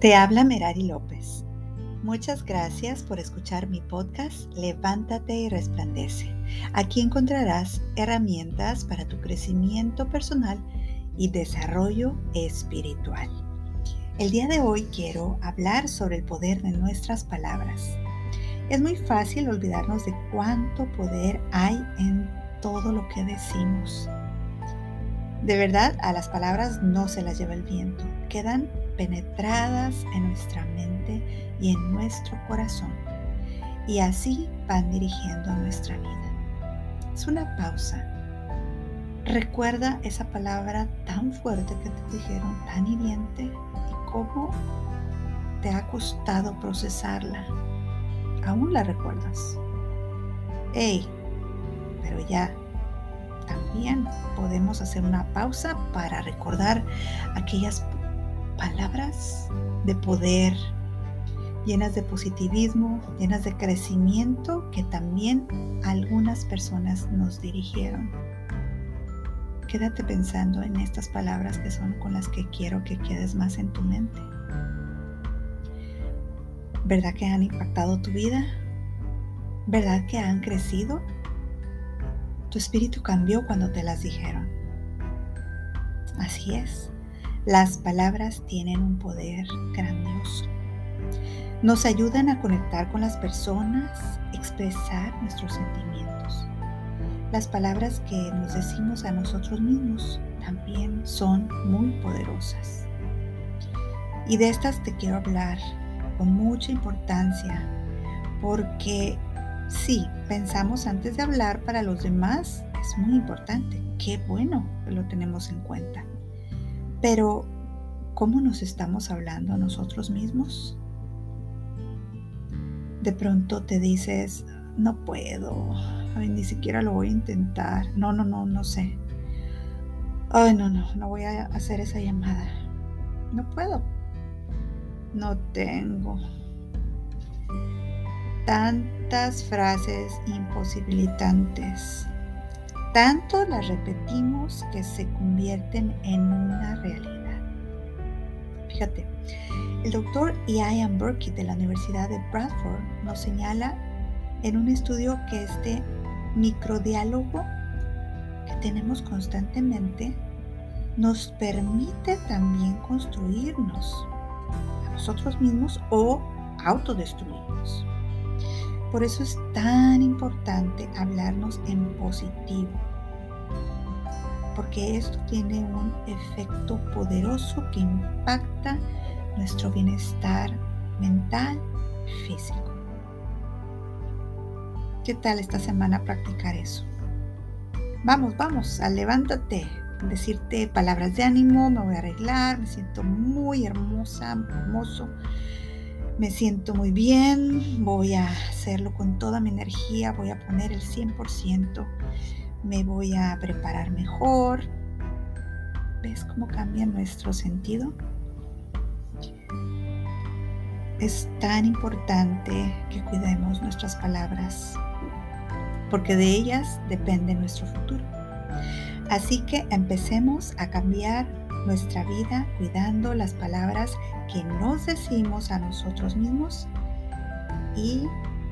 Te habla Merari López. Muchas gracias por escuchar mi podcast Levántate y resplandece. Aquí encontrarás herramientas para tu crecimiento personal y desarrollo espiritual. El día de hoy quiero hablar sobre el poder de nuestras palabras. Es muy fácil olvidarnos de cuánto poder hay en todo lo que decimos. De verdad, a las palabras no se las lleva el viento, quedan penetradas en nuestra mente y en nuestro corazón, y así van dirigiendo nuestra vida. Es una pausa. Recuerda esa palabra tan fuerte que te dijeron, tan hiriente, y cómo te ha costado procesarla. ¿Aún la recuerdas? ¡Ey! Pero ya también podemos hacer una pausa para recordar aquellas palabras de poder, llenas de positivismo, llenas de crecimiento que también algunas personas nos dirigieron. Quédate pensando en estas palabras que son con las que quiero que quedes más en tu mente. ¿Verdad que han impactado tu vida? ¿Verdad que han crecido? Tu espíritu cambió cuando te las dijeron. Así es, las palabras tienen un poder grandioso. Nos ayudan a conectar con las personas, expresar nuestros sentimientos. Las palabras que nos decimos a nosotros mismos también son muy poderosas. Y de estas te quiero hablar con mucha importancia porque Sí, pensamos antes de hablar para los demás, es muy importante. Qué bueno que lo tenemos en cuenta. Pero, ¿cómo nos estamos hablando a nosotros mismos? De pronto te dices, no puedo, ni siquiera lo voy a intentar. No, no, no, no sé. Ay, no, no, no voy a hacer esa llamada. No puedo. No tengo tantas frases imposibilitantes. Tanto las repetimos que se convierten en una realidad. Fíjate, el doctor Ian Burke de la Universidad de Bradford nos señala en un estudio que este microdiálogo que tenemos constantemente nos permite también construirnos a nosotros mismos o autodestruirnos. Por eso es tan importante hablarnos en positivo, porque esto tiene un efecto poderoso que impacta nuestro bienestar mental y físico. ¿Qué tal esta semana practicar eso? Vamos, vamos, a levántate, decirte palabras de ánimo, me voy a arreglar, me siento muy hermosa, hermoso me siento muy bien, voy a hacerlo con toda mi energía, voy a poner el 100%, me voy a preparar mejor. ¿Ves cómo cambia nuestro sentido? Es tan importante que cuidemos nuestras palabras, porque de ellas depende nuestro futuro. Así que empecemos a cambiar nuestra vida cuidando las palabras que nos decimos a nosotros mismos y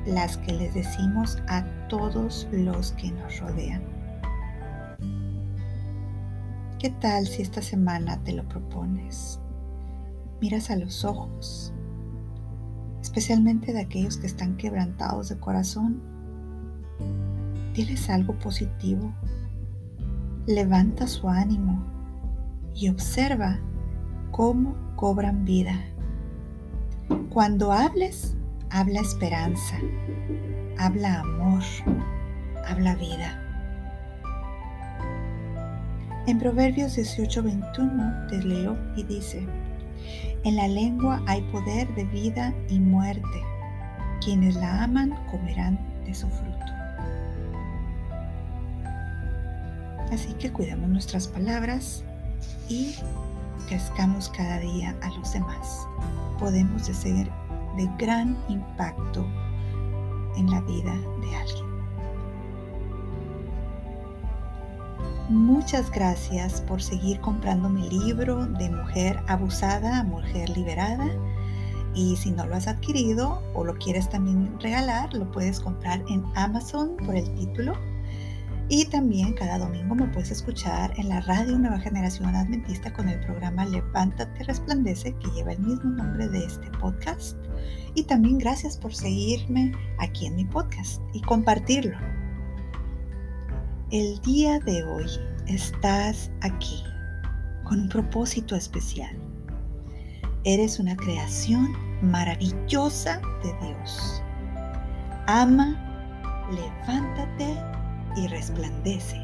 las que les decimos a todos los que nos rodean. ¿Qué tal si esta semana te lo propones? Miras a los ojos, especialmente de aquellos que están quebrantados de corazón. Diles algo positivo. Levanta su ánimo y observa cómo cobran vida. Cuando hables, habla esperanza, habla amor, habla vida. En Proverbios 18:21 te leo y dice, en la lengua hay poder de vida y muerte. Quienes la aman comerán de su fruto. Así que cuidamos nuestras palabras y crezcamos cada día a los demás. Podemos ser de gran impacto en la vida de alguien. Muchas gracias por seguir comprando mi libro de mujer abusada a mujer liberada. Y si no lo has adquirido o lo quieres también regalar, lo puedes comprar en Amazon por el título. Y también cada domingo me puedes escuchar en la radio Nueva Generación Adventista con el programa Levántate Resplandece, que lleva el mismo nombre de este podcast. Y también gracias por seguirme aquí en mi podcast y compartirlo. El día de hoy estás aquí con un propósito especial. Eres una creación maravillosa de Dios. Ama, levántate y resplandece.